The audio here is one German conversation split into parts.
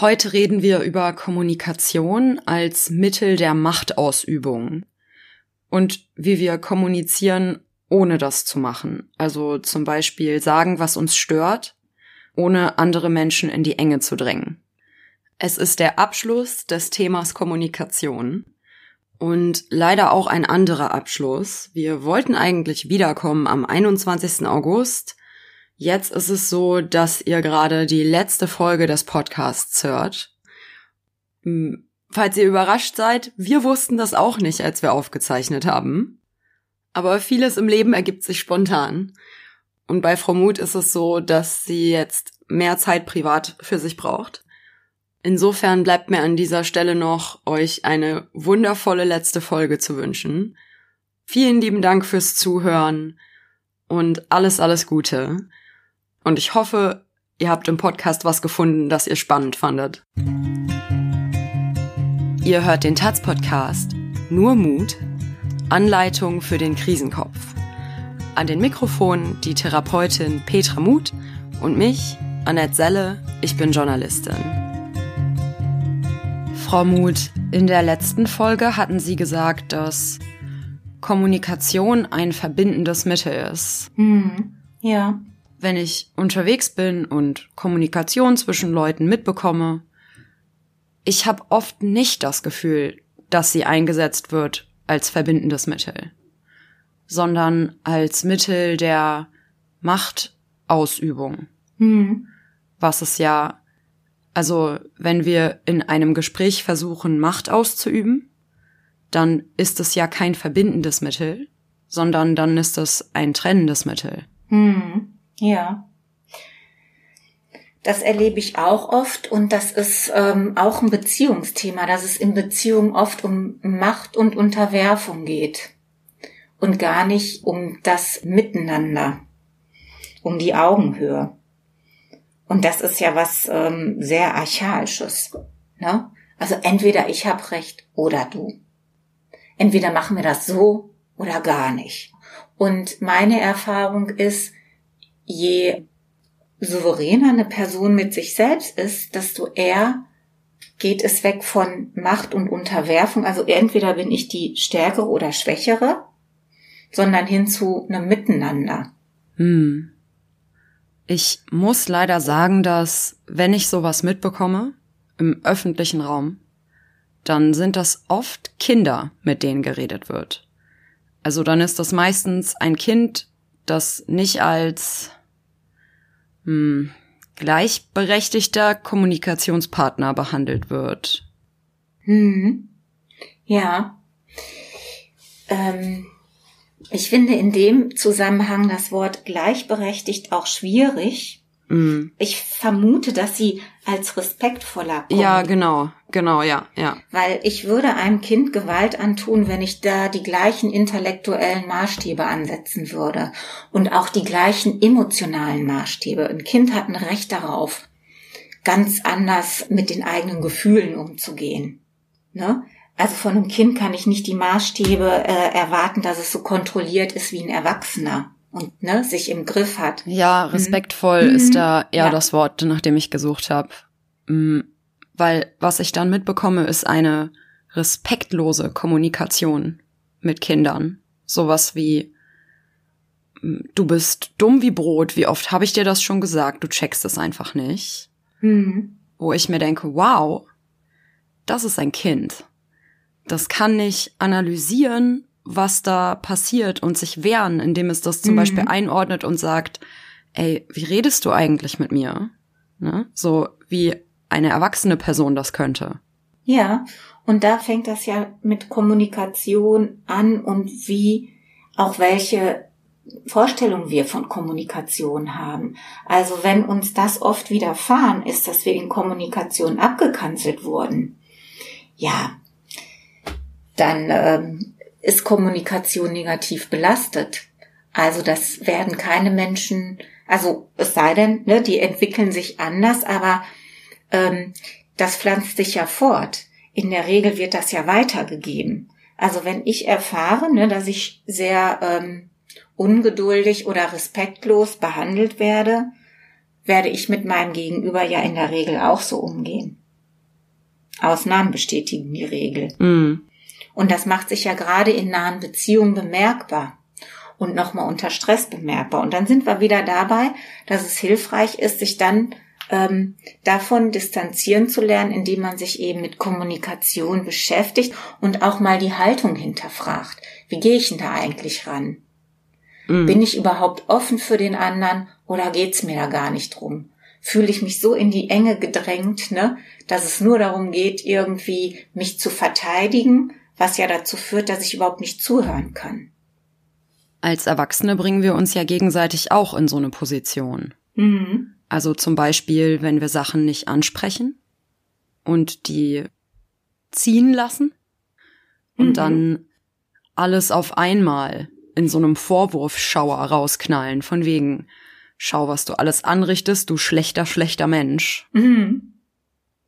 Heute reden wir über Kommunikation als Mittel der Machtausübung und wie wir kommunizieren, ohne das zu machen. Also zum Beispiel sagen, was uns stört, ohne andere Menschen in die Enge zu drängen. Es ist der Abschluss des Themas Kommunikation und leider auch ein anderer Abschluss. Wir wollten eigentlich wiederkommen am 21. August, Jetzt ist es so, dass ihr gerade die letzte Folge des Podcasts hört. Falls ihr überrascht seid, wir wussten das auch nicht, als wir aufgezeichnet haben. Aber vieles im Leben ergibt sich spontan. Und bei Frau Mut ist es so, dass sie jetzt mehr Zeit privat für sich braucht. Insofern bleibt mir an dieser Stelle noch, euch eine wundervolle letzte Folge zu wünschen. Vielen lieben Dank fürs Zuhören und alles, alles Gute. Und ich hoffe, ihr habt im Podcast was gefunden, das ihr spannend fandet. Ihr hört den Taz-Podcast Nur Mut, Anleitung für den Krisenkopf. An den Mikrofonen die Therapeutin Petra Mut und mich, Annette Selle, ich bin Journalistin. Frau Mut, in der letzten Folge hatten Sie gesagt, dass Kommunikation ein verbindendes Mittel ist. Hm, ja wenn ich unterwegs bin und Kommunikation zwischen Leuten mitbekomme, ich habe oft nicht das Gefühl, dass sie eingesetzt wird als verbindendes Mittel, sondern als Mittel der Machtausübung. Hm. Was es ja, also wenn wir in einem Gespräch versuchen, Macht auszuüben, dann ist es ja kein verbindendes Mittel, sondern dann ist es ein trennendes Mittel. Hm. Ja. Das erlebe ich auch oft und das ist ähm, auch ein Beziehungsthema, dass es in Beziehungen oft um Macht und Unterwerfung geht und gar nicht um das Miteinander, um die Augenhöhe. Und das ist ja was ähm, sehr archaisches. Ne? Also entweder ich hab recht oder du. Entweder machen wir das so oder gar nicht. Und meine Erfahrung ist, je souveräner eine Person mit sich selbst ist, desto eher geht es weg von Macht und Unterwerfung. Also entweder bin ich die Stärkere oder Schwächere, sondern hin zu einem Miteinander. Hm. Ich muss leider sagen, dass wenn ich sowas mitbekomme im öffentlichen Raum, dann sind das oft Kinder, mit denen geredet wird. Also dann ist das meistens ein Kind, das nicht als hm, gleichberechtigter Kommunikationspartner behandelt wird. Hm. Ja. Ähm, ich finde in dem Zusammenhang das Wort gleichberechtigt auch schwierig, Mm. Ich vermute, dass sie als respektvoller kommt. Ja, genau, genau, ja, ja. Weil ich würde einem Kind Gewalt antun, wenn ich da die gleichen intellektuellen Maßstäbe ansetzen würde und auch die gleichen emotionalen Maßstäbe. Ein Kind hat ein Recht darauf, ganz anders mit den eigenen Gefühlen umzugehen. Ne? Also von einem Kind kann ich nicht die Maßstäbe äh, erwarten, dass es so kontrolliert ist wie ein Erwachsener und ne, sich im Griff hat. Ja, mhm. respektvoll mhm. ist da eher ja. das Wort, nach dem ich gesucht habe. Mhm. Weil was ich dann mitbekomme, ist eine respektlose Kommunikation mit Kindern. Sowas wie mm, du bist dumm wie Brot, wie oft habe ich dir das schon gesagt, du checkst es einfach nicht. Mhm. Wo ich mir denke, wow, das ist ein Kind. Das kann nicht analysieren was da passiert und sich wehren, indem es das zum mhm. Beispiel einordnet und sagt, ey, wie redest du eigentlich mit mir? Ne? So wie eine erwachsene Person das könnte. Ja, und da fängt das ja mit Kommunikation an und wie auch welche Vorstellung wir von Kommunikation haben. Also wenn uns das oft widerfahren ist, dass wir in Kommunikation abgekanzelt wurden, ja, dann ähm, ist Kommunikation negativ belastet. Also das werden keine Menschen, also es sei denn, ne, die entwickeln sich anders, aber ähm, das pflanzt sich ja fort. In der Regel wird das ja weitergegeben. Also wenn ich erfahre, ne, dass ich sehr ähm, ungeduldig oder respektlos behandelt werde, werde ich mit meinem Gegenüber ja in der Regel auch so umgehen. Ausnahmen bestätigen die Regel. Mhm. Und das macht sich ja gerade in nahen Beziehungen bemerkbar und nochmal unter Stress bemerkbar. Und dann sind wir wieder dabei, dass es hilfreich ist, sich dann ähm, davon distanzieren zu lernen, indem man sich eben mit Kommunikation beschäftigt und auch mal die Haltung hinterfragt. Wie gehe ich denn da eigentlich ran? Mhm. Bin ich überhaupt offen für den anderen oder geht's mir da gar nicht drum? Fühle ich mich so in die Enge gedrängt, ne, dass es nur darum geht, irgendwie mich zu verteidigen, was ja dazu führt, dass ich überhaupt nicht zuhören kann. Als Erwachsene bringen wir uns ja gegenseitig auch in so eine Position. Mhm. Also zum Beispiel, wenn wir Sachen nicht ansprechen und die ziehen lassen und Mhm. dann alles auf einmal in so einem Vorwurfsschauer rausknallen, von wegen, schau, was du alles anrichtest, du schlechter, schlechter Mensch. Mhm.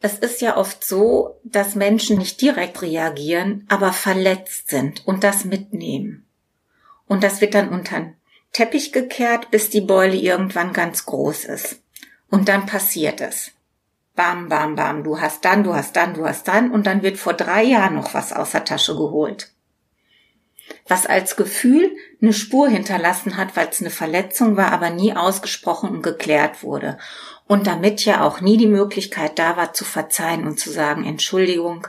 Es ist ja oft so, dass Menschen nicht direkt reagieren, aber verletzt sind und das mitnehmen. Und das wird dann unter den Teppich gekehrt, bis die Beule irgendwann ganz groß ist. Und dann passiert es. Bam, bam, bam, du hast dann, du hast dann, du hast dann, und dann wird vor drei Jahren noch was aus der Tasche geholt. Was als Gefühl eine Spur hinterlassen hat, weil es eine Verletzung war, aber nie ausgesprochen und geklärt wurde. Und damit ja auch nie die Möglichkeit da war, zu verzeihen und zu sagen, Entschuldigung,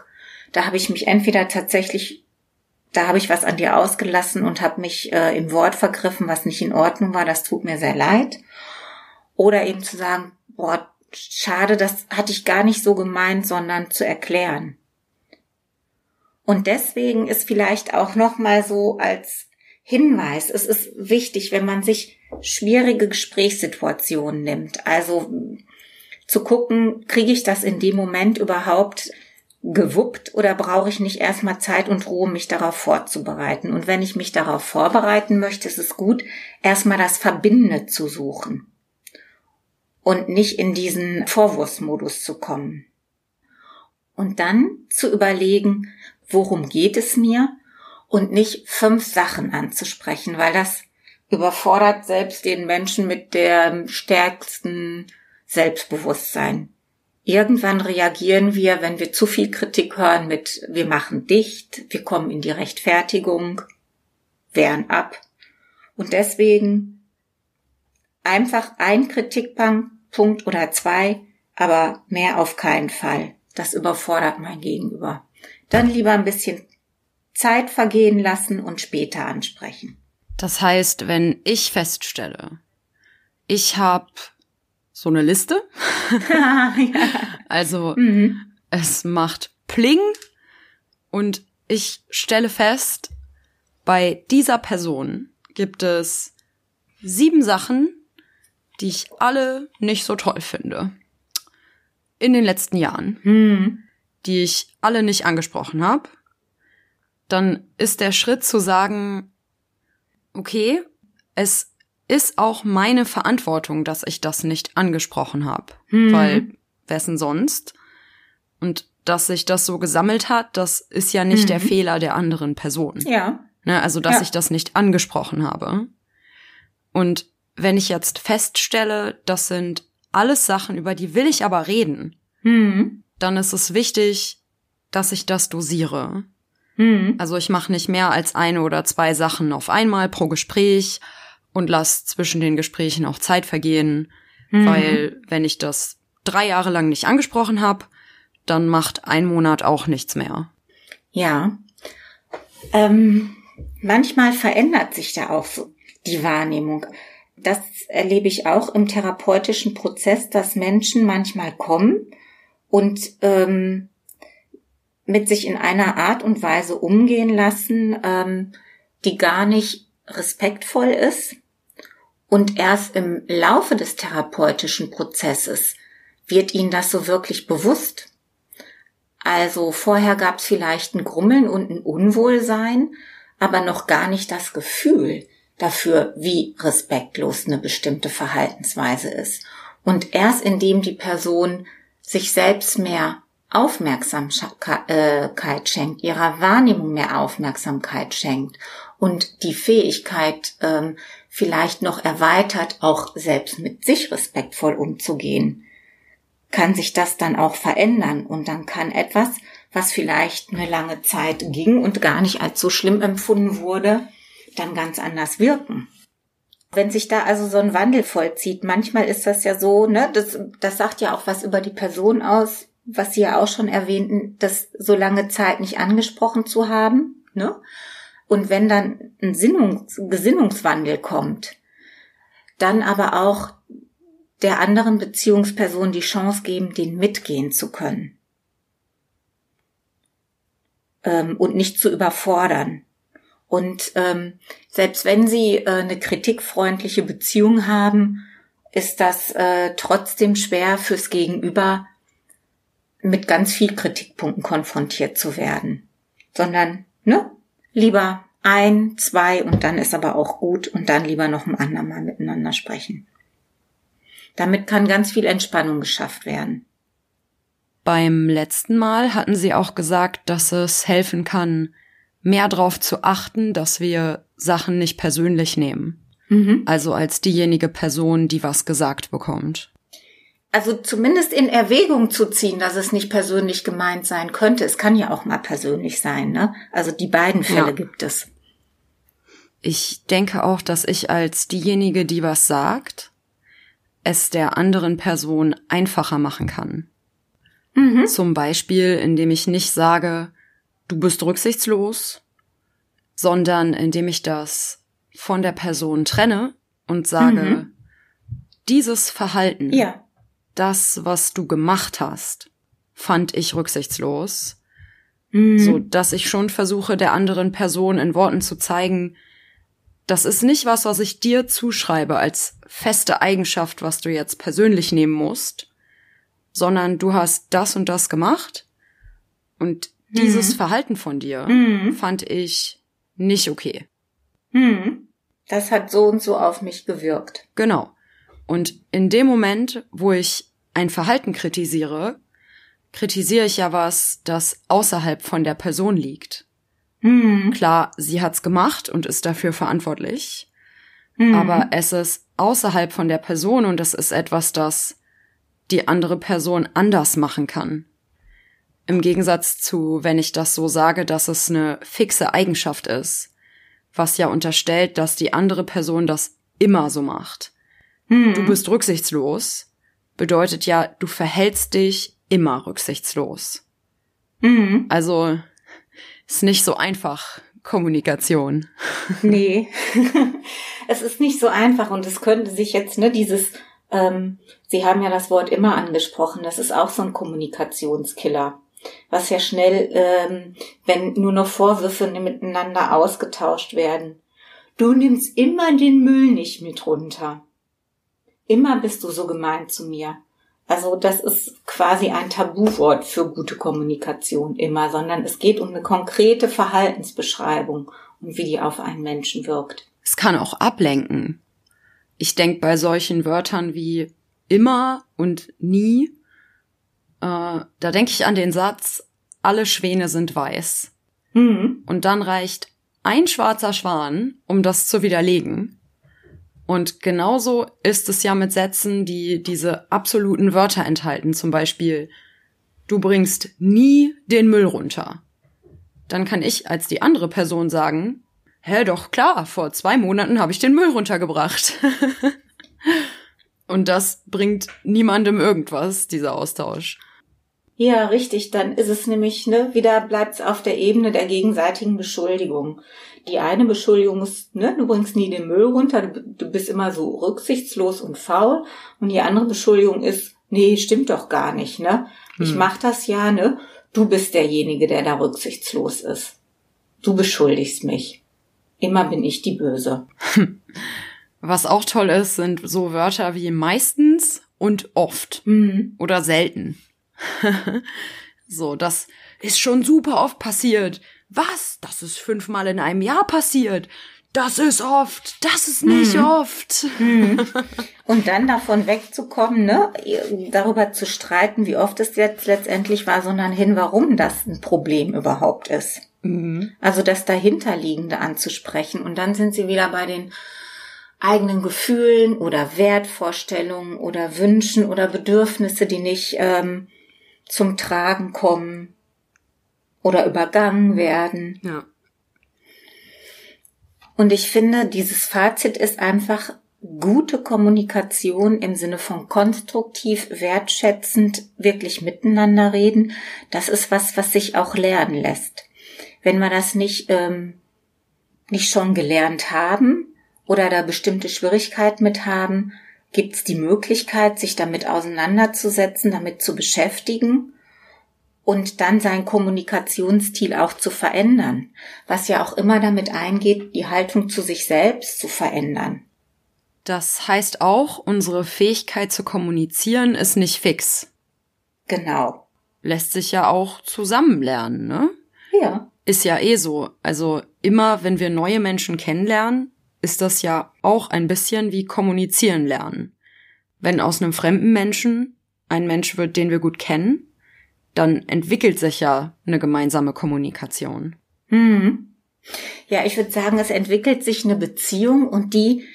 da habe ich mich entweder tatsächlich, da habe ich was an dir ausgelassen und habe mich äh, im Wort vergriffen, was nicht in Ordnung war, das tut mir sehr leid. Oder eben zu sagen, boah, schade, das hatte ich gar nicht so gemeint, sondern zu erklären. Und deswegen ist vielleicht auch noch mal so als Hinweis, es ist wichtig, wenn man sich schwierige Gesprächssituationen nimmt, also zu gucken, kriege ich das in dem Moment überhaupt gewuppt oder brauche ich nicht erstmal Zeit und Ruhe, mich darauf vorzubereiten? Und wenn ich mich darauf vorbereiten möchte, ist es gut, erstmal das Verbindende zu suchen und nicht in diesen Vorwurfsmodus zu kommen. Und dann zu überlegen, worum geht es mir und nicht fünf Sachen anzusprechen, weil das überfordert selbst den Menschen mit dem stärksten Selbstbewusstsein. Irgendwann reagieren wir, wenn wir zu viel Kritik hören, mit wir machen dicht, wir kommen in die Rechtfertigung, wehren ab. Und deswegen einfach ein Kritikpunkt oder zwei, aber mehr auf keinen Fall. Das überfordert mein Gegenüber. Dann lieber ein bisschen Zeit vergehen lassen und später ansprechen. Das heißt, wenn ich feststelle, ich habe so eine Liste, ja. also mhm. es macht Pling und ich stelle fest, bei dieser Person gibt es sieben Sachen, die ich alle nicht so toll finde. In den letzten Jahren, Mhm. Die ich alle nicht angesprochen habe. Dann ist der Schritt zu sagen, okay, es ist auch meine Verantwortung, dass ich das nicht angesprochen habe. Mhm. Weil wessen sonst? Und dass sich das so gesammelt hat, das ist ja nicht Mhm. der Fehler der anderen Person. Ja. Ne? Also, dass Ja. ich das nicht angesprochen habe. Und wenn ich jetzt feststelle, das sind alles Sachen, über die will ich aber reden, Mhm. Dann ist es wichtig, dass ich das dosiere. Mhm. Also ich mache nicht mehr als eine oder zwei Sachen auf einmal pro Gespräch und lass zwischen den Gesprächen auch Zeit vergehen, Mhm. weil wenn ich das drei Jahre lang nicht angesprochen habe, dann macht ein Monat auch nichts mehr. Ja. Ähm, manchmal verändert sich da auch die Wahrnehmung. Das erlebe ich auch im therapeutischen Prozess, dass Menschen manchmal kommen und ähm, mit sich in einer Art und Weise umgehen lassen, ähm, die gar nicht respektvoll ist. Und erst im Laufe des therapeutischen Prozesses wird ihnen das so wirklich bewusst. Also vorher gab es vielleicht ein Grummeln und ein Unwohlsein, aber noch gar nicht das Gefühl dafür, wie respektlos eine bestimmte Verhaltensweise ist. Und erst indem die Person sich selbst mehr Aufmerksamkeit schenkt, ihrer Wahrnehmung mehr Aufmerksamkeit schenkt und die Fähigkeit ähm, vielleicht noch erweitert, auch selbst mit sich respektvoll umzugehen, kann sich das dann auch verändern und dann kann etwas, was vielleicht eine lange Zeit ging und gar nicht als so schlimm empfunden wurde, dann ganz anders wirken. Wenn sich da also so ein Wandel vollzieht, manchmal ist das ja so, ne, das, das sagt ja auch was über die Person aus, was Sie ja auch schon erwähnten, das so lange Zeit nicht angesprochen zu haben, ne? Und wenn dann ein Sinnungs Gesinnungswandel kommt, dann aber auch der anderen Beziehungsperson die Chance geben, den mitgehen zu können. Ähm, und nicht zu überfordern. Und ähm, selbst wenn Sie äh, eine kritikfreundliche Beziehung haben, ist das äh, trotzdem schwer fürs Gegenüber, mit ganz viel Kritikpunkten konfrontiert zu werden. Sondern, ne? Lieber ein, zwei und dann ist aber auch gut und dann lieber noch ein andermal miteinander sprechen. Damit kann ganz viel Entspannung geschafft werden. Beim letzten Mal hatten Sie auch gesagt, dass es helfen kann, mehr darauf zu achten, dass wir Sachen nicht persönlich nehmen. Mhm. Also als diejenige Person, die was gesagt bekommt. Also zumindest in Erwägung zu ziehen, dass es nicht persönlich gemeint sein könnte. Es kann ja auch mal persönlich sein, ne? Also die beiden Fälle ja. gibt es. Ich denke auch, dass ich als diejenige, die was sagt, es der anderen Person einfacher machen kann. Mhm. Zum Beispiel, indem ich nicht sage, du bist rücksichtslos, sondern indem ich das von der Person trenne und sage, mhm. dieses Verhalten, ja. das, was du gemacht hast, fand ich rücksichtslos, mhm. so dass ich schon versuche, der anderen Person in Worten zu zeigen, das ist nicht was, was ich dir zuschreibe als feste Eigenschaft, was du jetzt persönlich nehmen musst, sondern du hast das und das gemacht und dieses mhm. Verhalten von dir mhm. fand ich nicht okay. Mhm. Das hat so und so auf mich gewirkt. Genau. Und in dem Moment, wo ich ein Verhalten kritisiere, kritisiere ich ja was, das außerhalb von der Person liegt. Mhm. Klar, sie hat's gemacht und ist dafür verantwortlich. Mhm. Aber es ist außerhalb von der Person und es ist etwas, das die andere Person anders machen kann. Im Gegensatz zu, wenn ich das so sage, dass es eine fixe Eigenschaft ist, was ja unterstellt, dass die andere Person das immer so macht. Hm. Du bist rücksichtslos, bedeutet ja, du verhältst dich immer rücksichtslos. Hm. Also ist nicht so einfach Kommunikation. Nee, es ist nicht so einfach und es könnte sich jetzt, ne, dieses, ähm, Sie haben ja das Wort immer angesprochen, das ist auch so ein Kommunikationskiller was ja schnell, ähm, wenn nur noch Vorwürfe miteinander ausgetauscht werden. Du nimmst immer den Müll nicht mit runter. Immer bist du so gemein zu mir. Also das ist quasi ein Tabuwort für gute Kommunikation immer, sondern es geht um eine konkrete Verhaltensbeschreibung und wie die auf einen Menschen wirkt. Es kann auch ablenken. Ich denke bei solchen Wörtern wie immer und nie äh, da denke ich an den Satz, alle Schwäne sind weiß. Mhm. Und dann reicht ein schwarzer Schwan, um das zu widerlegen. Und genauso ist es ja mit Sätzen, die diese absoluten Wörter enthalten. Zum Beispiel, du bringst nie den Müll runter. Dann kann ich als die andere Person sagen, hä, doch klar, vor zwei Monaten habe ich den Müll runtergebracht. Und das bringt niemandem irgendwas, dieser Austausch. Ja, richtig. Dann ist es nämlich, ne, wieder bleibt's auf der Ebene der gegenseitigen Beschuldigung. Die eine Beschuldigung ist, ne, du bringst nie den Müll runter, du, du bist immer so rücksichtslos und faul. Und die andere Beschuldigung ist, nee, stimmt doch gar nicht, ne? Ich hm. mach das ja, ne? Du bist derjenige, der da rücksichtslos ist. Du beschuldigst mich. Immer bin ich die Böse. Was auch toll ist, sind so Wörter wie meistens und oft mhm. oder selten. so, das ist schon super oft passiert. Was? Das ist fünfmal in einem Jahr passiert. Das ist oft, das ist nicht mhm. oft. Mhm. Und dann davon wegzukommen, ne, darüber zu streiten, wie oft es jetzt letztendlich war, sondern hin, warum das ein Problem überhaupt ist. Mhm. Also das dahinterliegende anzusprechen. Und dann sind sie wieder bei den eigenen Gefühlen oder Wertvorstellungen oder Wünschen oder Bedürfnisse, die nicht ähm, zum Tragen kommen oder übergangen werden. Ja. Und ich finde, dieses Fazit ist einfach gute Kommunikation im Sinne von konstruktiv, wertschätzend, wirklich miteinander reden. Das ist was, was sich auch lernen lässt. Wenn wir das nicht, ähm, nicht schon gelernt haben, oder da bestimmte Schwierigkeiten mit haben, gibt es die Möglichkeit, sich damit auseinanderzusetzen, damit zu beschäftigen und dann sein Kommunikationsstil auch zu verändern, was ja auch immer damit eingeht, die Haltung zu sich selbst zu verändern. Das heißt auch, unsere Fähigkeit zu kommunizieren ist nicht fix. Genau. Lässt sich ja auch zusammenlernen, ne? Ja. Ist ja eh so. Also immer, wenn wir neue Menschen kennenlernen, ist das ja auch ein bisschen wie kommunizieren lernen. Wenn aus einem fremden Menschen ein Mensch wird, den wir gut kennen, dann entwickelt sich ja eine gemeinsame Kommunikation. Hm. Ja, ich würde sagen, es entwickelt sich eine Beziehung und die,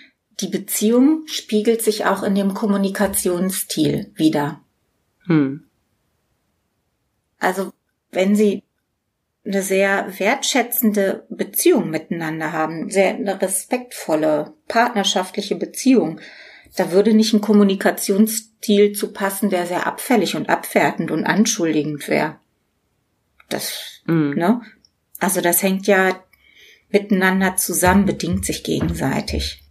die Beziehung spiegelt sich auch in dem Kommunikationsstil wieder. Hm. Also, wenn Sie eine sehr wertschätzende Beziehung miteinander haben, sehr eine respektvolle, partnerschaftliche Beziehung, da würde nicht ein Kommunikationsstil zu passen, der sehr abfällig und abwertend und anschuldigend wäre. Das, mhm. ne? Also das hängt ja miteinander zusammen, bedingt sich gegenseitig.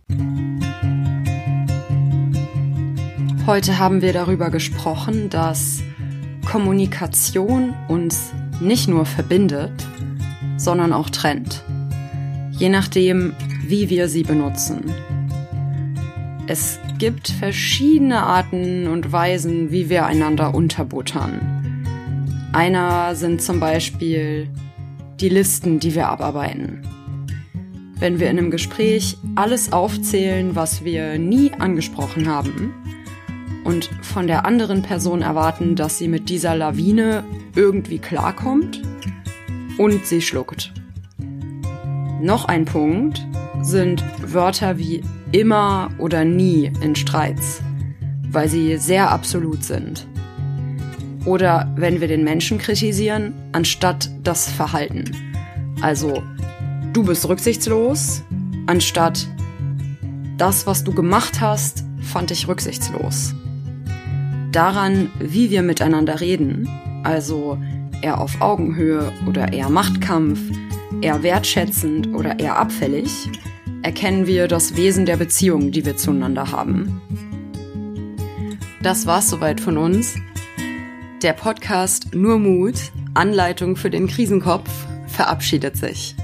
Heute haben wir darüber gesprochen, dass Kommunikation uns nicht nur verbindet, sondern auch trennt. Je nachdem, wie wir sie benutzen. Es gibt verschiedene Arten und Weisen, wie wir einander unterbuttern. Einer sind zum Beispiel die Listen, die wir abarbeiten. Wenn wir in einem Gespräch alles aufzählen, was wir nie angesprochen haben, und von der anderen Person erwarten, dass sie mit dieser Lawine irgendwie klarkommt und sie schluckt. Noch ein Punkt sind Wörter wie immer oder nie in Streits, weil sie sehr absolut sind. Oder wenn wir den Menschen kritisieren, anstatt das Verhalten. Also, du bist rücksichtslos, anstatt das, was du gemacht hast, fand ich rücksichtslos daran, wie wir miteinander reden, also eher auf Augenhöhe oder eher Machtkampf, eher wertschätzend oder eher abfällig, erkennen wir das Wesen der Beziehung, die wir zueinander haben. Das war's soweit von uns. Der Podcast Nur Mut, Anleitung für den Krisenkopf, verabschiedet sich.